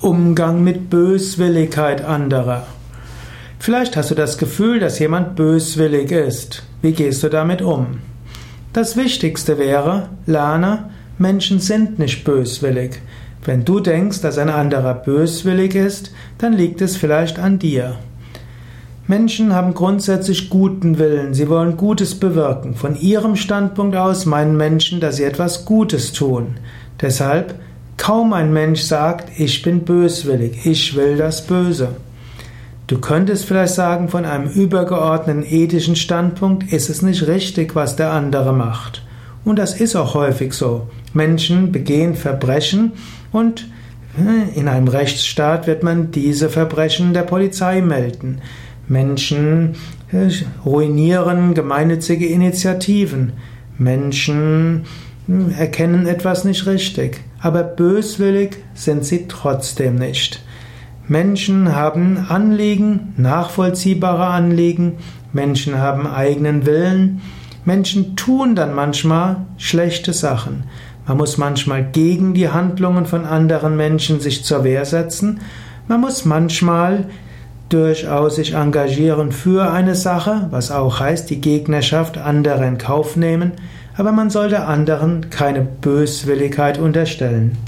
Umgang mit Böswilligkeit anderer. Vielleicht hast du das Gefühl, dass jemand böswillig ist. Wie gehst du damit um? Das Wichtigste wäre, lerne, Menschen sind nicht böswillig. Wenn du denkst, dass ein anderer böswillig ist, dann liegt es vielleicht an dir. Menschen haben grundsätzlich guten Willen, sie wollen Gutes bewirken. Von ihrem Standpunkt aus meinen Menschen, dass sie etwas Gutes tun. Deshalb Kaum ein Mensch sagt, ich bin böswillig, ich will das Böse. Du könntest vielleicht sagen, von einem übergeordneten ethischen Standpunkt ist es nicht richtig, was der andere macht. Und das ist auch häufig so. Menschen begehen Verbrechen und äh, in einem Rechtsstaat wird man diese Verbrechen der Polizei melden. Menschen äh, ruinieren gemeinnützige Initiativen. Menschen hm, erkennen etwas nicht richtig, aber böswillig sind sie trotzdem nicht. Menschen haben Anliegen, nachvollziehbare Anliegen, Menschen haben eigenen Willen, Menschen tun dann manchmal schlechte Sachen. Man muss manchmal gegen die Handlungen von anderen Menschen sich zur Wehr setzen, man muss manchmal durchaus sich engagieren für eine Sache, was auch heißt, die Gegnerschaft anderer in Kauf nehmen, aber man sollte anderen keine Böswilligkeit unterstellen.